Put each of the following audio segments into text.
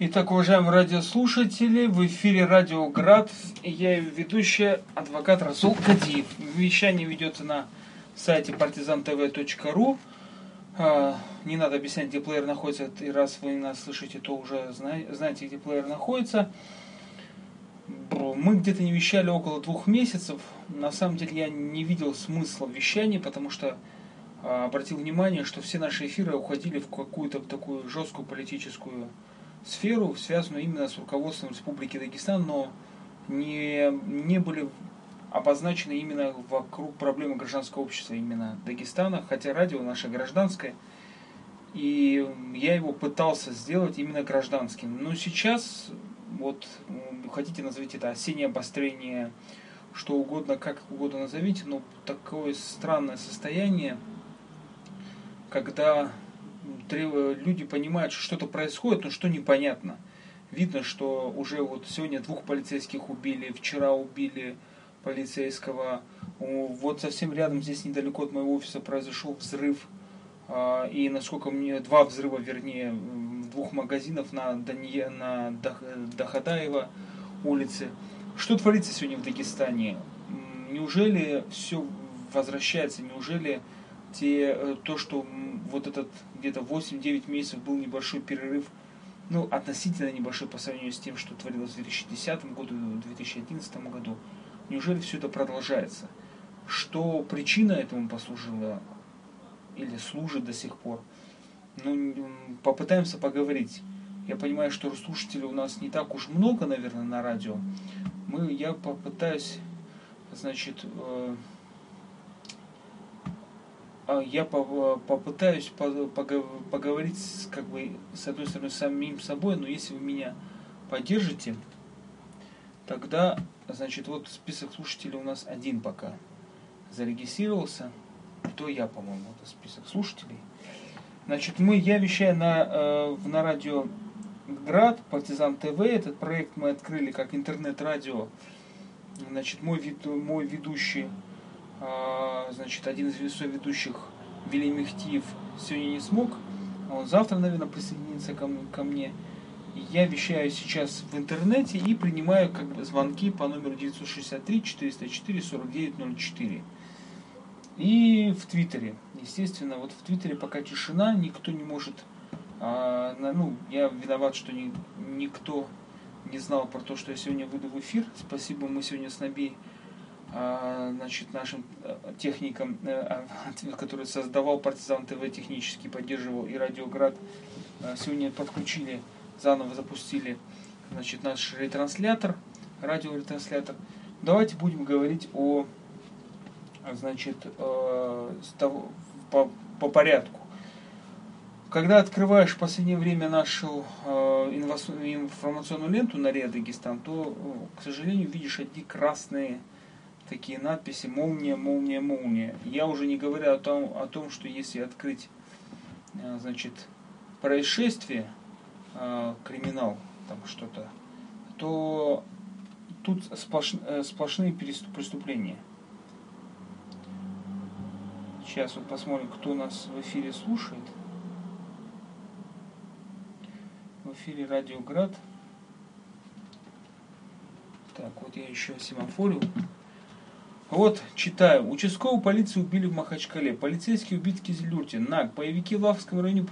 Итак, уважаемые радиослушатели, в эфире Радио Град, я ведущая, адвокат Расул Кадиев. Вещание ведется на сайте partizantv.ru. А, не надо объяснять, где плеер находится, и раз вы нас слышите, то уже знаете, где плеер находится. Мы где-то не вещали около двух месяцев. На самом деле я не видел смысла в вещании, потому что а, обратил внимание, что все наши эфиры уходили в какую-то такую жесткую политическую сферу, связанную именно с руководством Республики Дагестан, но не, не были обозначены именно вокруг проблемы гражданского общества именно Дагестана, хотя радио наше гражданское, и я его пытался сделать именно гражданским. Но сейчас, вот, хотите назовите это осеннее обострение, что угодно, как угодно назовите, но такое странное состояние, когда люди понимают, что что-то происходит, но что непонятно. Видно, что уже вот сегодня двух полицейских убили, вчера убили полицейского. Вот совсем рядом, здесь недалеко от моего офиса произошел взрыв. А, и насколько мне, два взрыва, вернее, двух магазинов на, Дание, на Дахадаева улице. Что творится сегодня в Дагестане? Неужели все возвращается? Неужели те, э, то, что вот этот где-то 8-9 месяцев был небольшой перерыв, ну, относительно небольшой по сравнению с тем, что творилось в 2010 году, в 2011 году, неужели все это продолжается? Что причина этому послужила или служит до сих пор? Ну, попытаемся поговорить. Я понимаю, что слушателей у нас не так уж много, наверное, на радио. Мы, я попытаюсь, значит, э, я попытаюсь поговорить как бы с одной стороны самим собой, но если вы меня поддержите, тогда, значит, вот список слушателей у нас один пока зарегистрировался. Кто я, по-моему, это список слушателей. Значит, мы, я вещаю на, э, на радио Град, Партизан ТВ. Этот проект мы открыли как интернет-радио. Значит, мой, вид, мой ведущий а, значит, один из ведущих Вилли Мехтиев сегодня не смог. Он завтра, наверное, присоединится ко, ко мне. Я вещаю сейчас в интернете и принимаю как бы звонки по номеру 963 404 4904. И в Твиттере. Естественно, вот в Твиттере пока тишина, никто не может... А, ну, я виноват, что ни, никто не знал про то, что я сегодня выйду в эфир. Спасибо, мы сегодня с Наби а, значит, нашим э, техникам, э, а, который создавал Партизан ТВ, технически поддерживал и Радиоград, э, сегодня подключили, заново запустили значит, наш ретранслятор, радиоретранслятор. Давайте будем говорить о, значит, по, по порядку. Когда открываешь в последнее время нашу информационную ленту на Риа Дагестан, то, к сожалению, видишь одни красные такие надписи «молния, молния, молния». Я уже не говорю о том, о том что если открыть э, значит, происшествие, э, криминал, там что-то, то тут сплош, э, сплошные преступления. Сейчас вот посмотрим, кто нас в эфире слушает. В эфире Радио Град. Так, вот я еще семафорил. Вот, читаю. Участковую полицию убили в Махачкале. Полицейский убит в Кизилюрте. НАК. Боевики в Лахском районе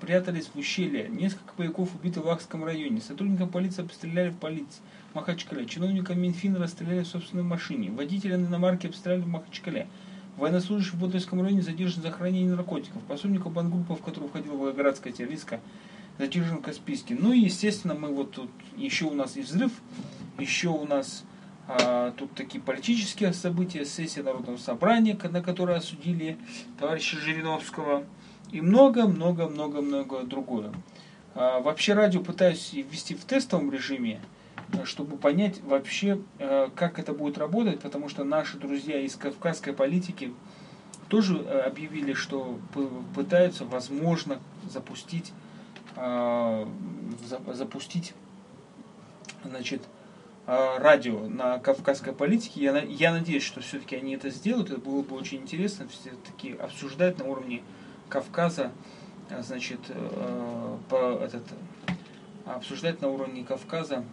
прятались в ущелье. Несколько боевиков убиты в Лахском районе. Сотрудникам полиции обстреляли в полиции в Махачкале. Чиновника Минфина расстреляли в собственной машине. Водителя на иномарке обстреляли в Махачкале. Военнослужащий в Бодайском районе задержан за хранение наркотиков. Пособников бангруппа, в которую входила Волгоградская террористка, задержан в Каспийске. Ну и, естественно, мы вот тут, еще у нас и взрыв, еще у нас тут такие политические события, сессия Народного собрания, на которой осудили товарища Жириновского и много-много-много-много другое. А, вообще радио пытаюсь ввести в тестовом режиме, чтобы понять вообще, а, как это будет работать, потому что наши друзья из кавказской политики тоже объявили, что пытаются, возможно, запустить, запустить значит, Э, радио на кавказской политике. Я, я надеюсь, что все-таки они это сделают. Это было бы очень интересно все-таки обсуждать на уровне Кавказа, э, значит, э, по, этот, обсуждать на уровне Кавказа,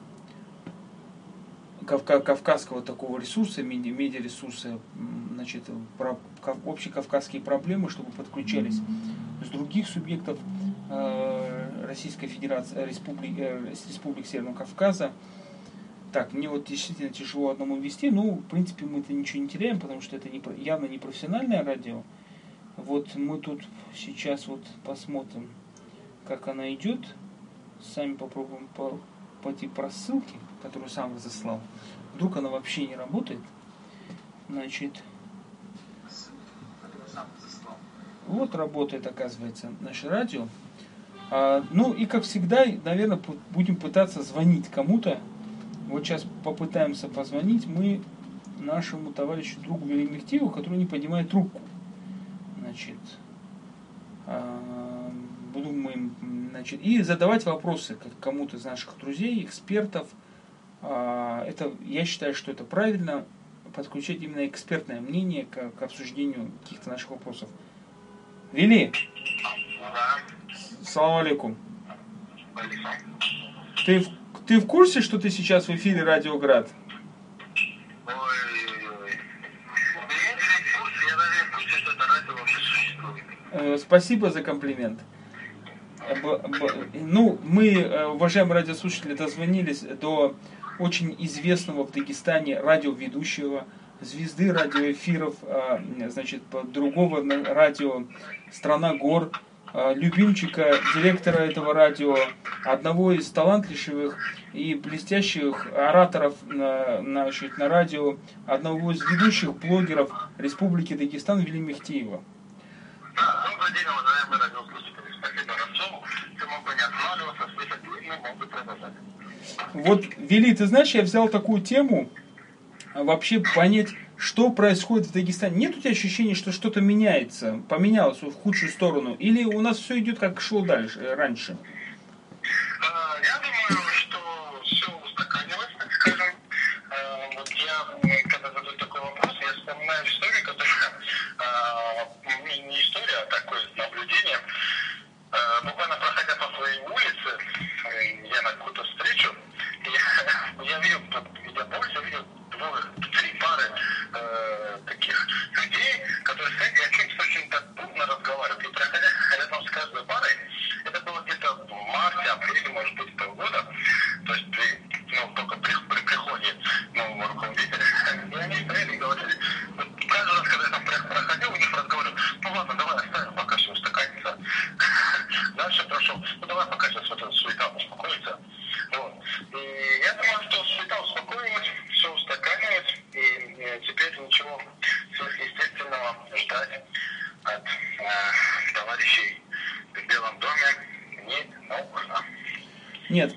кавказского такого ресурса, меди, медиаресурса, значит, про общекавказские проблемы, чтобы подключались с других субъектов э, Российской Федерации, Республики, э, Республик Северного Кавказа. Так, мне вот действительно тяжело одному вести, но в принципе мы это ничего не теряем, потому что это не, явно не профессиональное радио. Вот мы тут сейчас вот посмотрим, как она идет. Сами попробуем по, пойти по ссылке, которую сам разослал. Вдруг она вообще не работает. Значит, вот работает, оказывается, наше радио. А, ну и как всегда, наверное, будем пытаться звонить кому-то. Вот сейчас попытаемся позвонить мы нашему товарищу другу Велимехтиеву, который не поднимает трубку. Значит, а, буду мы, значит, и задавать вопросы кому-то из наших друзей, экспертов. А, это, я считаю, что это правильно, подключать именно экспертное мнение к, к обсуждению каких-то наших вопросов. Вели. Да. Салам алейкум. Ты, ты в курсе, что ты сейчас в эфире Радиоград? Э, спасибо за комплимент. Ну, мы, э, уважаемые радиослушатели, дозвонились до очень известного в Дагестане радиоведущего, звезды радиоэфиров, а, значит, другого радио «Страна гор», любимчика директора этого радио, одного из талантливых и блестящих ораторов на, значит, на радио, одного из ведущих блогеров Республики Дагестан Вели Мехтиева. Добрый день, уважаемые радиослушатели. Спасибо Равцову. Ты мог бы не отваливаться, слышать, но мог бы продолжать. Вот, Вели, ты знаешь, я взял такую тему, вообще понять, что происходит в Дагестане. Нет у тебя ощущения, что что-то меняется, поменялось в худшую сторону? Или у нас все идет как шло дальше, э, раньше? А, я думаю, что все устаканилось, так скажем. А, вот я, когда задаю такой вопрос, я вспоминаю историю, которая а, не история, а такое наблюдение. Буквально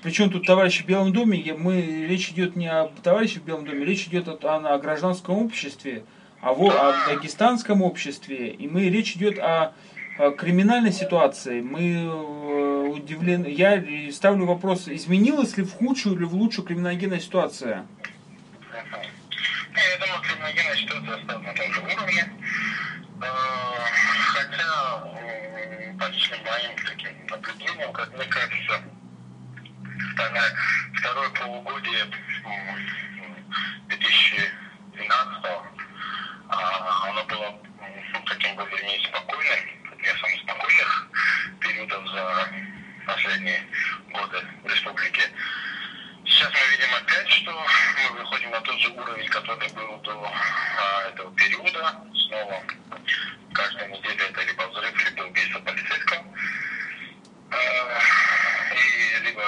причем тут товарищи в Белом доме, мы, речь идет не о товарище в Белом доме, речь идет о, о, о гражданском обществе, а во, о дагестанском обществе, и мы, речь идет о, о криминальной ситуации. Мы э, удивлены, я ставлю вопрос, изменилась ли в худшую или в лучшую криминогенная ситуация? Я думаю, криминогенная ситуация осталась на том же уровне. Э, хотя, по личным моим таким наблюдениям, как мне кажется, второе, второе полугодие 2012 а, оно было ну, таким более-менее спокойным, из самых спокойных периодов за последние годы в республике. Сейчас мы видим опять, что мы выходим на тот же уровень, который был до а, этого периода. Снова каждая неделя это либо взрыв, либо убийство полицейского. А, и либо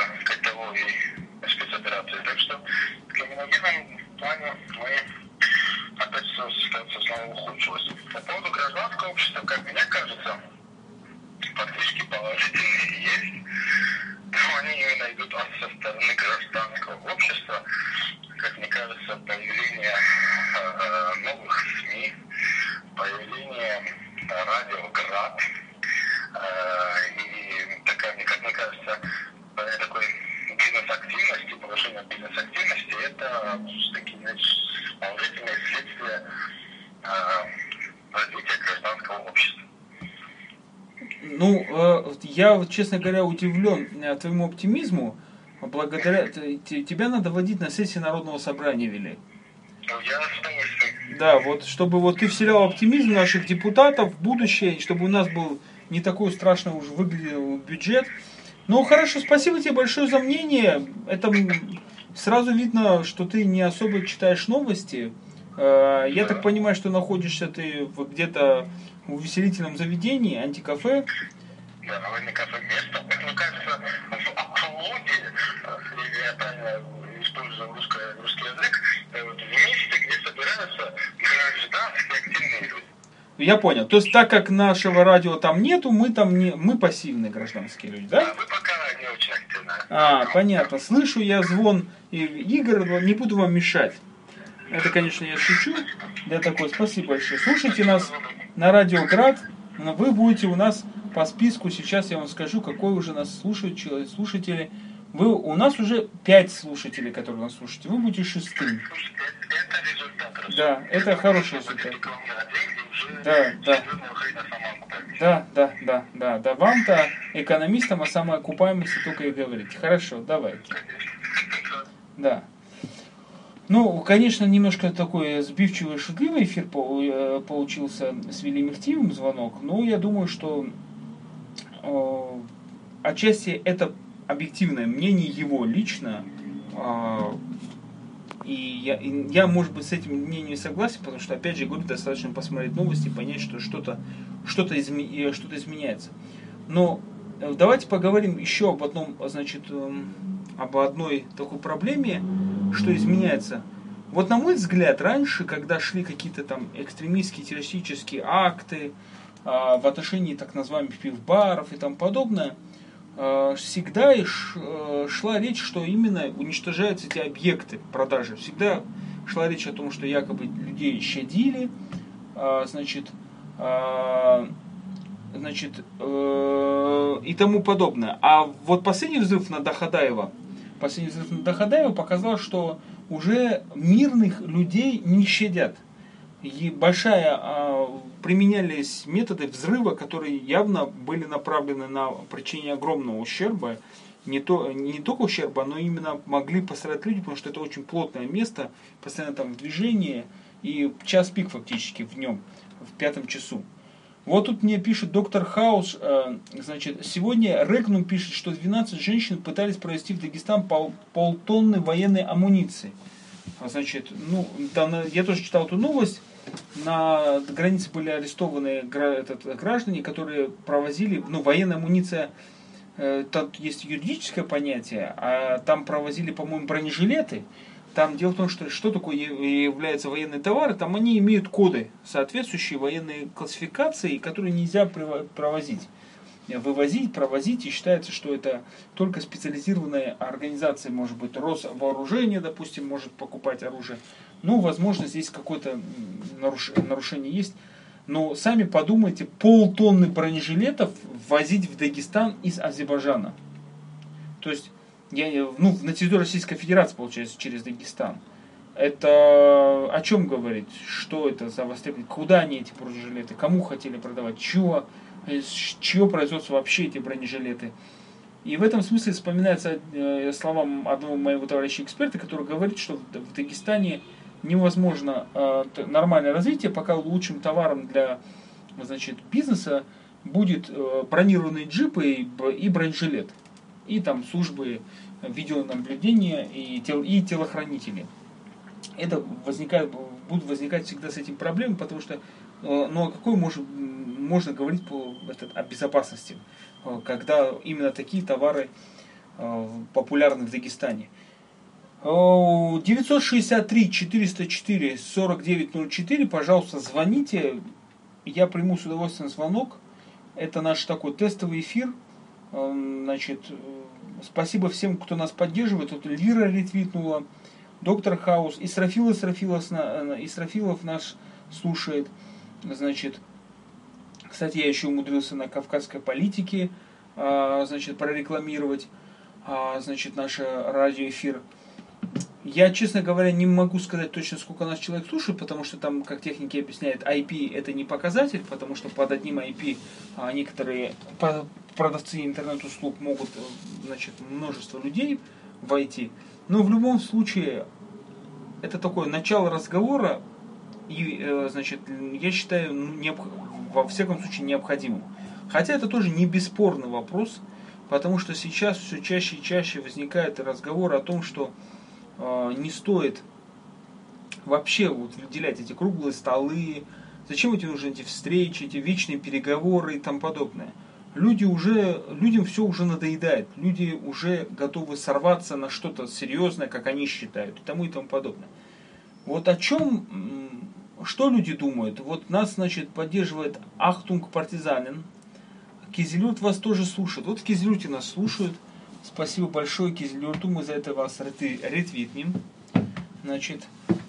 и спецоперации. Так что в криминогенном плане мы опять все ситуация снова ухудшилась. По поводу гражданского общества, как мне кажется, фактически положительные есть. Но они именно идут со стороны гражданского общества. Как мне кажется, появление э, новых СМИ, появление радио «Град», э, и такая, как мне кажется, такой бизнес-активности, повышение бизнес-активности, это такие значит, положительные следствия э, развития гражданского общества. Я, честно говоря, удивлен э, твоему оптимизму, благодаря тебя надо водить на сессии Народного собрания вели. Ну. Да, вот чтобы вот ты вселял оптимизм наших депутатов в будущее, чтобы у нас был не такой страшно уже выглядел бюджет. Ну хорошо, спасибо тебе большое за мнение. Это сразу видно, что ты не особо читаешь новости. Э, я так понимаю, что находишься ты где-то в увеселительном заведении, антикафе. Да, антикафе место. Это, мне кажется, в Аплоде, если я правильно использую русский, русский язык, э, в месте, где собираются гражданские активные люди. Я понял. То есть, так как нашего радио там нету, мы там не, мы пассивные гражданские люди, да? Да, вы пока не очень активны. А, понятно. Слышу я звон игр, не буду вам мешать. Это, конечно, я шучу. Я такой, спасибо большое. Слушайте нас на Радио Град. Вы будете у нас по списку, сейчас я вам скажу, какой уже нас слушают слушатели. Вы, у нас уже пять слушателей, которые нас слушают. Вы будете шестым. Это результат. Да, это хороший результат. Да, да. Да, да, да, да, да. Вам-то, экономистам, о самоокупаемости только и говорить. Хорошо, давайте. Да. Ну, конечно, немножко такой сбивчивый, шутливый эфир э, получился с Вилли звонок, но я думаю, что э, отчасти это объективное мнение его лично, э, и я, и я, может быть, с этим мнением согласен, потому что, опять же, говорю, достаточно посмотреть новости и понять, что что-то что изме, э, что изменяется. Но э, давайте поговорим еще об одном, значит, эм, об одной такой проблеме, что изменяется. Вот на мой взгляд, раньше, когда шли какие-то там экстремистские террористические акты а, в отношении так называемых пивбаров и тому подобное, а, всегда э, шла речь, что именно уничтожаются эти объекты продажи. Всегда шла речь о том, что якобы людей щадили, а, значит, значит, э, и тому подобное. А вот последний взрыв на Дахадаева – последний взрыв на Дахадаева показал, что уже мирных людей не щадят. И большая а, применялись методы взрыва, которые явно были направлены на причинение огромного ущерба. Не, то, не только ущерба, но именно могли пострадать люди, потому что это очень плотное место, постоянно там в движении, и час пик фактически в нем, в пятом часу. Вот тут мне пишет доктор Хаус, э, значит, сегодня Регнум пишет, что 12 женщин пытались провести в Дагестан пол, полтонны военной амуниции. А, значит, ну, там, я тоже читал эту новость, на границе были арестованы этот, граждане, которые провозили, ну, военная амуниция, э, тут есть юридическое понятие, а там провозили, по-моему, бронежилеты, там дело в том, что что такое является военные товары, там они имеют коды, соответствующие военной классификации, которые нельзя провозить вывозить, провозить, и считается, что это только специализированная организация, может быть, Росвооружение, допустим, может покупать оружие. Ну, возможно, здесь какое-то нарушение есть. Но сами подумайте, полтонны бронежилетов возить в Дагестан из Азербайджана. То есть я, ну, на территории Российской Федерации, получается, через Дагестан. Это о чем говорит? Что это за востребование? Куда они эти бронежилеты? Кому хотели продавать? Чего? Чье производство вообще эти бронежилеты? И в этом смысле вспоминается э, словам одного моего товарища эксперта, который говорит, что в Дагестане невозможно э, нормальное развитие, пока лучшим товаром для значит, бизнеса будет э, бронированные джипы и бронежилет. И там службы видеонаблюдения и, тел, и телохранители. Это возникает, будут возникать всегда с этим проблемы, потому что ну, о какой может, можно говорить по, этот, о безопасности, э, когда именно такие товары э, популярны в Дагестане. 963 404 4904, пожалуйста, звоните. Я приму с удовольствием звонок. Это наш такой тестовый эфир. Значит, Спасибо всем, кто нас поддерживает. Тут Лира ретвитнула, Доктор Хаус, Исрафил Исрафилов, Исрафилов наш слушает. Значит, кстати, я еще умудрился на кавказской политике а, значит, прорекламировать а, значит, наш радиоэфир. Я, честно говоря, не могу сказать точно, сколько нас человек слушает, потому что там, как техники объясняют, IP это не показатель, потому что под одним IP а, некоторые продавцы интернет-услуг могут, э, значит, множество людей войти. Но в любом случае, это такое начало разговора, и, э, значит, я считаю, ну, необ... во всяком случае, необходимым. Хотя это тоже не бесспорный вопрос, потому что сейчас все чаще и чаще возникает разговор о том, что не стоит вообще вот выделять эти круглые столы, зачем эти нужны эти встречи, эти вечные переговоры и тому подобное. Люди уже, людям все уже надоедает, люди уже готовы сорваться на что-то серьезное, как они считают, и тому и тому подобное. Вот о чем, что люди думают? Вот нас, значит, поддерживает Ахтунг Партизанин. Кизилюрт нас тоже слушает. Вот в Кизилюрте нас слушают. Спасибо большое Кизилюрту, мы за это вас ретвитнем. Значит,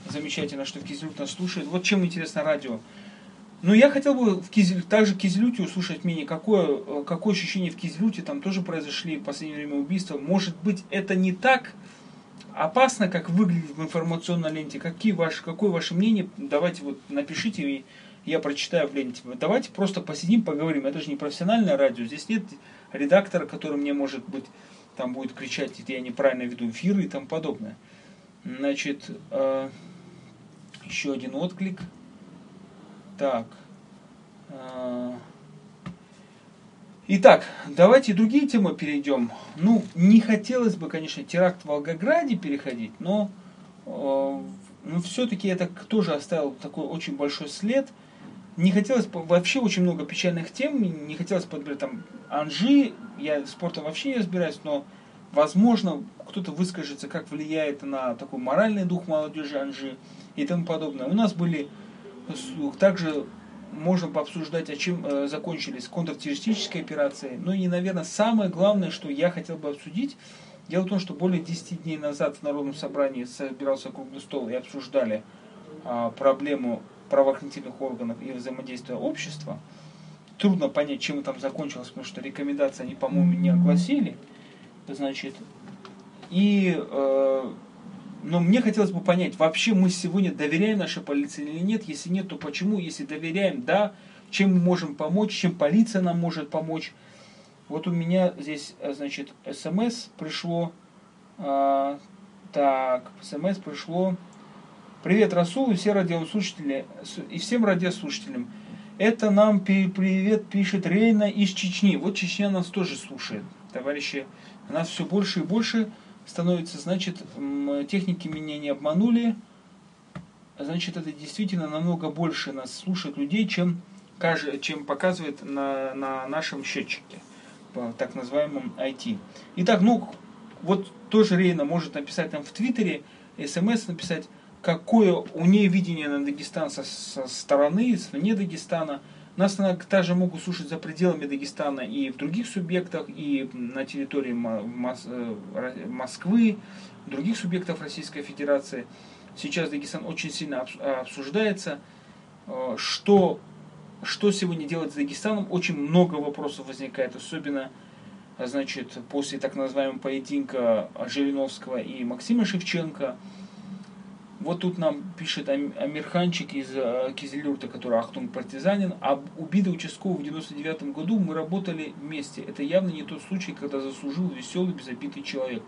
замечательно, что в Кизилют нас слушает. Вот чем интересно радио. Ну, я хотел бы в Кизель, также в Кизелюте услышать мнение, какое, какое ощущение в Кизелюте, там тоже произошли в последнее время убийства. Может быть, это не так опасно, как выглядит в информационной ленте. Какие ваши, какое ваше мнение? Давайте вот напишите, и я прочитаю в ленте. Давайте просто посидим, поговорим. Это же не профессиональное радио. Здесь нет редактора, который мне, может быть, там будет кричать, я неправильно веду эфиры и тому подобное. Значит, э, еще один отклик. Так. Э, Итак, давайте другие темы перейдем. Ну, не хотелось бы, конечно, теракт в Волгограде переходить, но, э, но все-таки это тоже оставил такой очень большой след. Не хотелось вообще очень много печальных тем, не хотелось подбирать там Анжи, я спортом вообще не разбираюсь, но возможно кто-то выскажется, как влияет на такой моральный дух молодежи Анжи и тому подобное. У нас были также можно пообсуждать, о чем э, закончились контртеррористические операции. Ну и, наверное, самое главное, что я хотел бы обсудить, дело в том, что более 10 дней назад в Народном собрании собирался круглый стол и обсуждали э, проблему правоохранительных органов и взаимодействия общества. Трудно понять, чем там закончилось, потому что рекомендации они, по-моему, не огласили. Значит, и э, но мне хотелось бы понять, вообще мы сегодня доверяем нашей полиции или нет? Если нет, то почему? Если доверяем, да, чем мы можем помочь, чем полиция нам может помочь? Вот у меня здесь, э, значит, смс пришло. А, так, смс пришло. Привет, Расул и все радиослушатели, и всем радиослушателям. Это нам привет пишет Рейна из Чечни. Вот Чечня нас тоже слушает, товарищи. Нас все больше и больше становится, значит, техники меня не обманули, значит, это действительно намного больше нас слушает людей, чем, чем показывает на, на нашем счетчике, по так называемом IT. Итак, ну, вот тоже Рейна может написать нам в Твиттере, смс написать, какое у нее видение на Дагестан со, стороны, вне Дагестана – нас также могут слушать за пределами Дагестана и в других субъектах, и на территории э, Москвы, других субъектов Российской Федерации. Сейчас Дагестан очень сильно обсуждается. Э, что, что сегодня делать с Дагестаном? Очень много вопросов возникает, особенно значит, после так называемого поединка Жириновского и Максима Шевченко – вот тут нам пишет Амирханчик из э, Кизилюрта, который Ахтунг партизанин. Об убитый участковый в 99 году мы работали вместе. Это явно не тот случай, когда заслужил веселый, безобидный человек.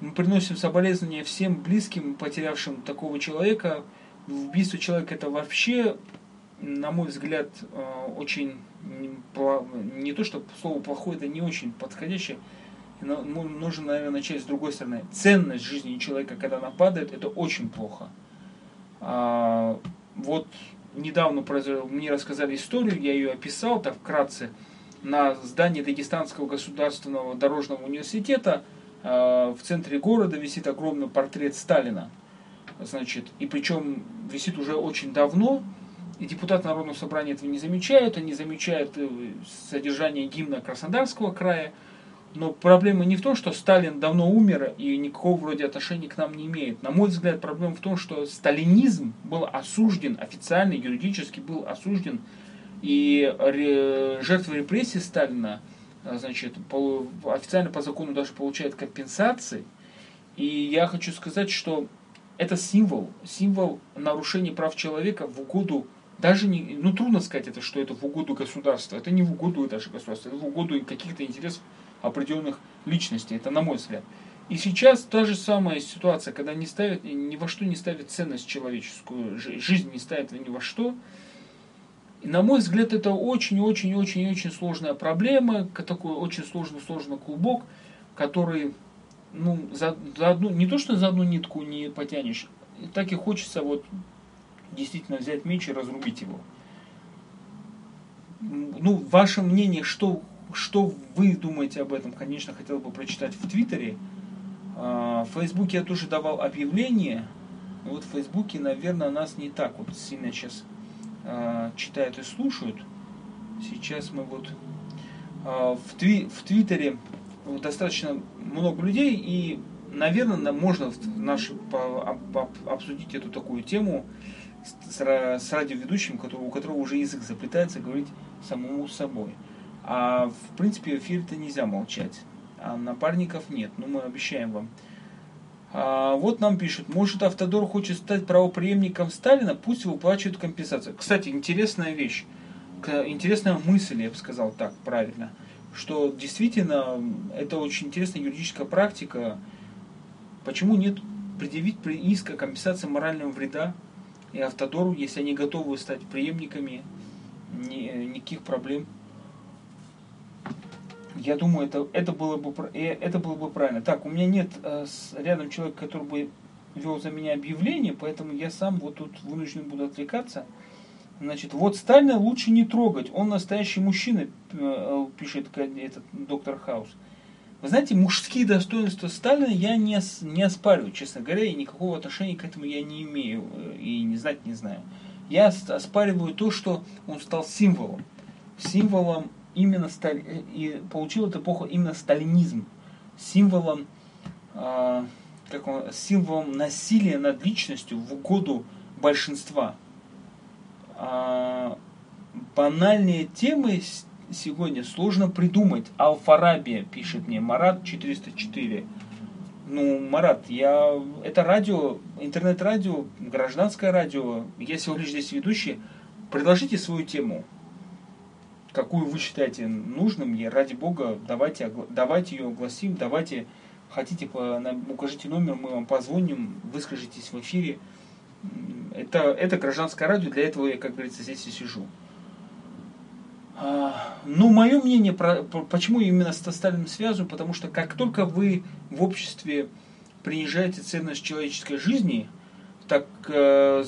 Мы приносим соболезнования всем близким, потерявшим такого человека. Убийство человека это вообще, на мой взгляд, э, очень не то, что слово плохое, это не очень подходящее нужно, наверное, начать с другой стороны. Ценность жизни человека, когда она падает, это очень плохо. А, вот недавно мне рассказали историю, я ее описал так вкратце. На здании Дагестанского государственного дорожного университета а, в центре города висит огромный портрет Сталина. Значит, и причем висит уже очень давно, и депутаты Народного собрания этого не замечают, они замечают э, содержание гимна Краснодарского края, но проблема не в том, что Сталин давно умер и никакого вроде отношения к нам не имеет. На мой взгляд, проблема в том, что сталинизм был осужден, официально, юридически был осужден, и жертвы репрессий Сталина, а, значит, официально по закону даже получают компенсации. И я хочу сказать, что это символ, символ нарушения прав человека в угоду даже не, ну трудно сказать это, что это в угоду государства, это не в угоду даже государства, это в угоду каких-то интересов определенных личностей. Это на мой взгляд. И сейчас та же самая ситуация, когда не ставят, ни во что не ставят ценность человеческую, жизнь не ставит ни во что. И, на мой взгляд, это очень-очень-очень-очень сложная проблема, такой очень сложный, сложный клубок, который ну, за, за одну, не то, что за одну нитку не потянешь, так и хочется вот действительно взять меч и разрубить его. Ну, ваше мнение, что, что вы думаете об этом, конечно, хотел бы прочитать в Твиттере. А, в Фейсбуке я тоже давал объявление. Вот в Фейсбуке, наверное, нас не так вот сильно сейчас а, читают и слушают. Сейчас мы вот а, в, тви, в Твиттере достаточно много людей, и, наверное, можно наш, обсудить эту такую тему с, с радиоведущим, у которого уже язык заплетается говорить самому собой. А в принципе в эфире-то нельзя молчать. А напарников нет. Ну, мы обещаем вам. А, вот нам пишут, может Автодор хочет стать правопреемником Сталина, пусть выплачивают компенсацию. Кстати, интересная вещь, интересная мысль, я бы сказал так правильно – что действительно это очень интересная юридическая практика. Почему нет предъявить иск о компенсации морального вреда и автодору, если они готовы стать преемниками, ни, никаких проблем. Я думаю, это, это, было бы, э, это было бы правильно. Так, у меня нет э, рядом человека, который бы вел за меня объявление, поэтому я сам вот тут вынужден буду отвлекаться. Значит, вот Сталина лучше не трогать, он настоящий мужчина, э, пишет этот доктор Хаус. Вы знаете, мужские достоинства Сталина я не, не оспариваю, честно говоря, и никакого отношения к этому я не имею э, и не знать не знаю. Я оспариваю то, что он стал символом. Символом именно стали, э, и получил эту эпоху именно сталинизм. Символом, э, как он, символом насилия над личностью в угоду большинства а, банальные темы сегодня сложно придумать. Алфарабия пишет мне, Марат 404. Ну, Марат, я... Это радио, интернет-радио, гражданское радио. Я всего лишь здесь ведущий. Предложите свою тему. Какую вы считаете нужным, и ради бога, давайте, давайте ее огласим, давайте, хотите, укажите номер, мы вам позвоним, выскажитесь в эфире. Это, это гражданское радио, для этого я, как говорится, здесь и сижу. А, ну, мое мнение, про, почему именно с Сталиным связываю, потому что как только вы в обществе принижаете ценность человеческой жизни, так, э,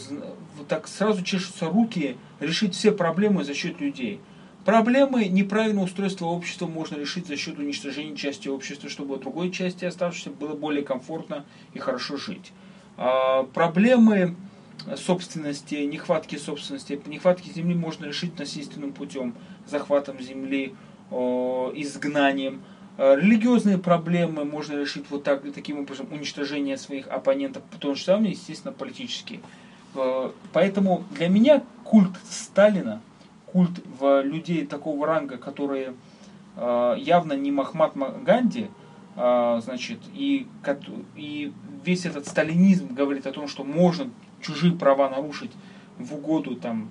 так сразу чешутся руки решить все проблемы за счет людей. Проблемы неправильного устройства общества можно решить за счет уничтожения части общества, чтобы другой части оставшейся было более комфортно и хорошо жить. А, проблемы собственности, нехватки собственности, нехватки земли можно решить насильственным путем, захватом земли, изгнанием. Э, религиозные проблемы можно решить вот так, таким образом, уничтожение своих оппонентов, потому что самое, естественно, политические. Э, поэтому для меня культ Сталина, культ в людей такого ранга, которые э, явно не Махмат Ганди, значит, и, и весь этот сталинизм говорит о том, что можно чужие права нарушить в угоду там,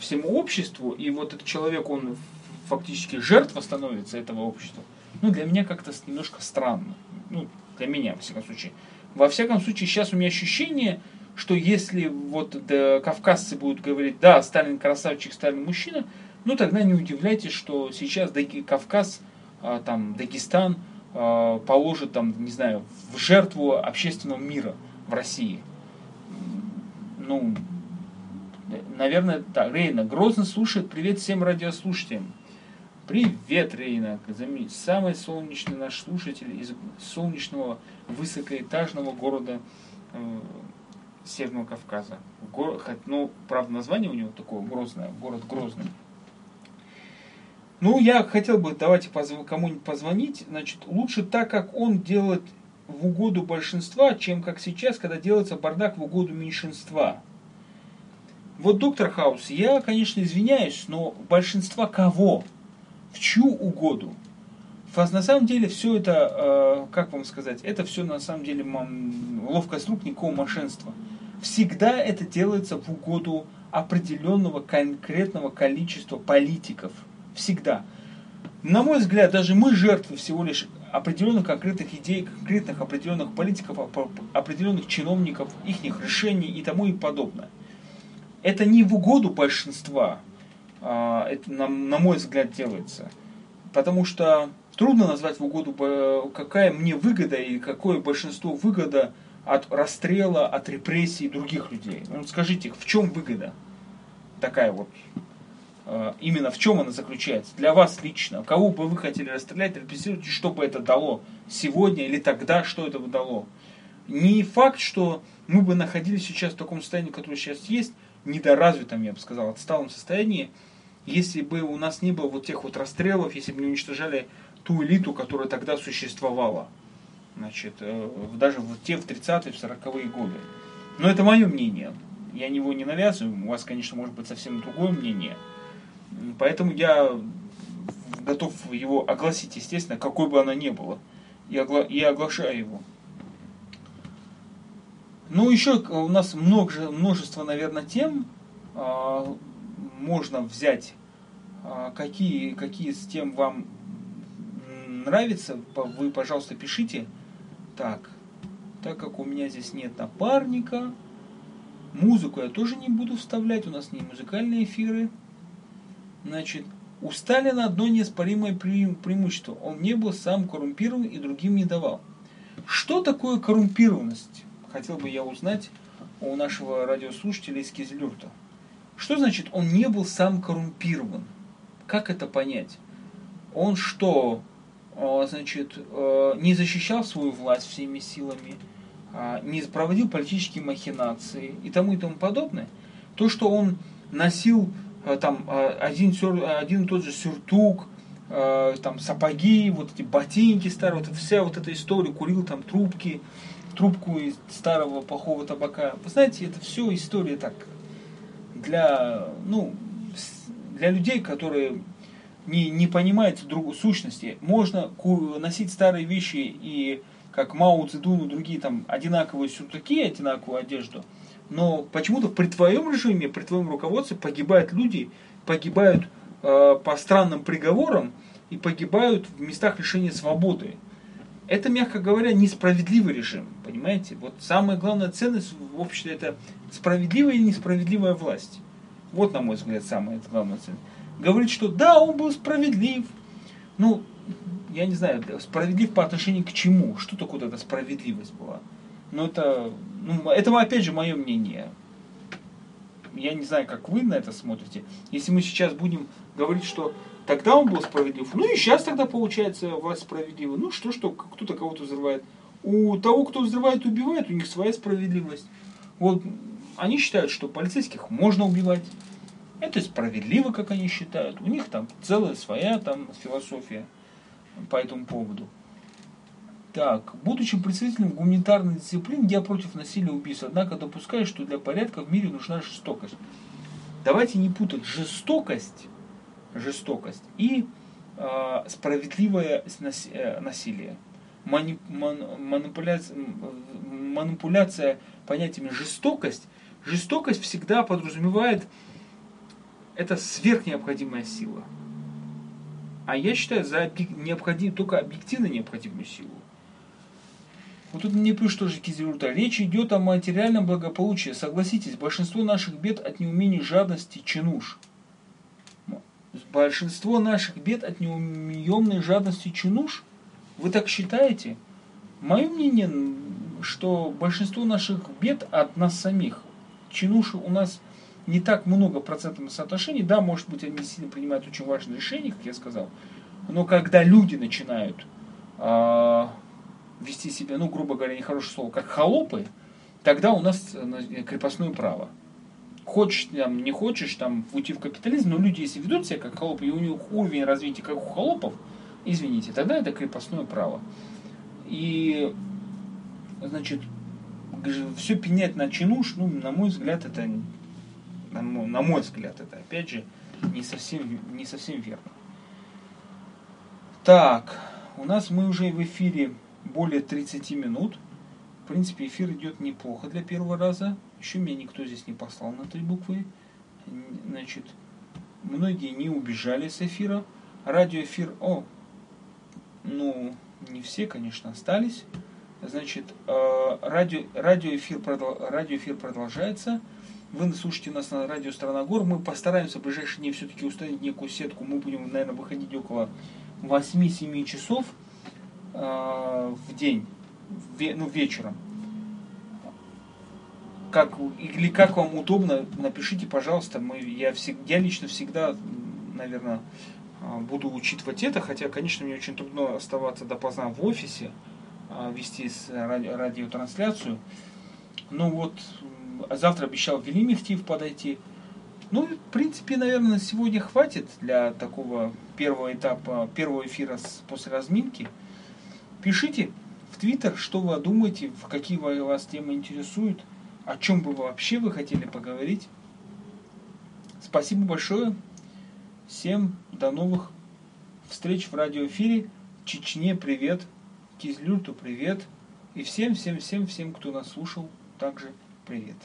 всему обществу, и вот этот человек, он фактически жертва становится этого общества, ну, для меня как-то немножко странно. Ну, для меня, во всяком случае. Во всяком случае, сейчас у меня ощущение, что если вот да, кавказцы будут говорить, да, Сталин красавчик, Сталин мужчина, ну тогда не удивляйтесь, что сейчас Кавказ, а, там, Дагестан а, положит, там, не знаю, в жертву общественного мира в России ну, наверное, так. Рейна, Грозно слушает. Привет всем радиослушателям. Привет, Рейна. Самый солнечный наш слушатель из солнечного высокоэтажного города э, Северного Кавказа. Город, ну, правда, название у него такое грозное, город Грозный. Ну, я хотел бы, давайте позв... кому-нибудь позвонить. Значит, лучше так, как он делает в угоду большинства, чем как сейчас, когда делается бардак в угоду меньшинства. Вот, доктор Хаус, я, конечно, извиняюсь, но большинства кого? В чью угоду? На самом деле все это, э, как вам сказать, это все на самом деле ловкость рук, никакого мошенства. Всегда это делается в угоду определенного конкретного количества политиков. Всегда. На мой взгляд, даже мы жертвы всего лишь определенных конкретных идей, конкретных определенных политиков, определенных чиновников, их решений и тому и подобное. Это не в угоду большинства, а, это, на, на мой взгляд, делается. Потому что трудно назвать в угоду, какая мне выгода и какое большинство выгода от расстрела, от репрессий других людей. Ну, скажите, в чем выгода такая вот? А, именно в чем она заключается? Для вас лично. Кого бы вы хотели расстрелять, репрессировать, что бы это дало сегодня или тогда, что это бы дало? Не факт, что мы бы находились сейчас в таком состоянии, которое сейчас есть, недоразвитом, я бы сказал, отсталом состоянии, если бы у нас не было вот тех вот расстрелов, если бы не уничтожали ту элиту, которая тогда существовала. Значит, э, даже в те в 30-е, в 40-е годы. Но это мое мнение. Я его не навязываю. У вас, конечно, может быть совсем другое мнение. Поэтому я готов его огласить, естественно, какой бы оно ни было. И, огла- и оглашаю его. Ну, еще у нас много, множество, наверное, тем. А, можно взять, а, какие, какие из тем вам нравится, вы, пожалуйста, пишите. Так, так как у меня здесь нет напарника, музыку я тоже не буду вставлять, у нас не музыкальные эфиры. Значит, у Сталина одно неоспоримое преимущество. Он не был сам коррумпирован и другим не давал. Что такое коррумпированность? хотел бы я узнать у нашего радиослушателя из Кизлюрта. Что значит, он не был сам коррумпирован? Как это понять? Он что, значит, а, не защищал свою власть всеми силами, а, не проводил политические махинации и тому и тому подобное? То, что он носил там один, один и тот же сюртук, там сапоги, вот эти ботинки старые, вот вся вот эта история, курил там трубки, трубку из старого плохого табака. Вы знаете, это все история так для, ну, для людей, которые не, не понимают друг, сущности. Можно носить старые вещи и как Мао Цзэдун и другие там одинаковые сюртуки, одинаковую одежду, но почему-то при твоем режиме, при твоем руководстве погибают люди, погибают э, по странным приговорам и погибают в местах лишения свободы это, мягко говоря, несправедливый режим, понимаете? Вот самая главная ценность в обществе это справедливая или несправедливая власть. Вот, на мой взгляд, самая главная ценность. Говорит, что да, он был справедлив. Ну, я не знаю, справедлив по отношению к чему? Что такое эта справедливость была? Ну, это, ну, это опять же мое мнение. Я не знаю, как вы на это смотрите. Если мы сейчас будем говорить, что Тогда он был справедлив. Ну и сейчас тогда получается власть справедлива. Ну что, что кто-то кого-то взрывает. У того, кто взрывает, убивает, у них своя справедливость. Вот они считают, что полицейских можно убивать. Это справедливо, как они считают. У них там целая своя там философия по этому поводу. Так, будучи представителем гуманитарной дисциплины, я против насилия и убийств, однако допускаю, что для порядка в мире нужна жестокость. Давайте не путать жестокость жестокость и э, справедливое насилие. Мани, ман, манипуляция, манипуляция понятиями жестокость. Жестокость всегда подразумевает это сверхнеобходимая сила. А я считаю за необходим, только объективно необходимую силу. Вот тут мне пишут тоже Кизилюта. Речь идет о материальном благополучии. Согласитесь, большинство наших бед от неумения, жадности, чинуш – Большинство наших бед от неуемной жадности чинуш. Вы так считаете? Мое мнение, что большинство наших бед от нас самих. Чинуши у нас не так много процентных соотношений. Да, может быть, они сильно принимают очень важные решения, как я сказал. Но когда люди начинают э, вести себя, ну, грубо говоря, нехорошее слово, как холопы, тогда у нас э, крепостное право хочешь, там, не хочешь там, уйти в капитализм, но люди, если ведут себя как холопы, и у них уровень развития как у холопов, извините, тогда это крепостное право. И, значит, все пенять на чинуш, ну, на мой взгляд, это, на мой, на мой взгляд, это, опять же, не совсем, не совсем верно. Так, у нас мы уже в эфире более 30 минут. В принципе, эфир идет неплохо для первого раза. Еще меня никто здесь не послал на три буквы. Значит, многие не убежали с эфира. Радиоэфир, о, ну, не все, конечно, остались. Значит, э, радио, радиоэфир, радиоэфир продолжается. Вы слушаете нас на радио Страна Гор. Мы постараемся в ближайшие дни все-таки установить некую сетку. Мы будем, наверное, выходить около 8-7 часов э, в день, ну, вечером. Как, или как вам удобно, напишите, пожалуйста. Мы, я, всег, я лично всегда, наверное, э, буду учитывать это, хотя, конечно, мне очень трудно оставаться допоздна в офисе, э, вести ради, радиотрансляцию. Ну вот, завтра обещал Велимихтив подойти. Ну, в принципе, наверное, на сегодня хватит для такого первого этапа, первого эфира с, после разминки. Пишите в Твиттер, что вы думаете, в какие вас темы интересуют, о чем бы вообще вы хотели поговорить. Спасибо большое. Всем до новых встреч в радиоэфире. Чечне привет. Кизлюрту привет. И всем, всем, всем, всем, кто нас слушал, также привет.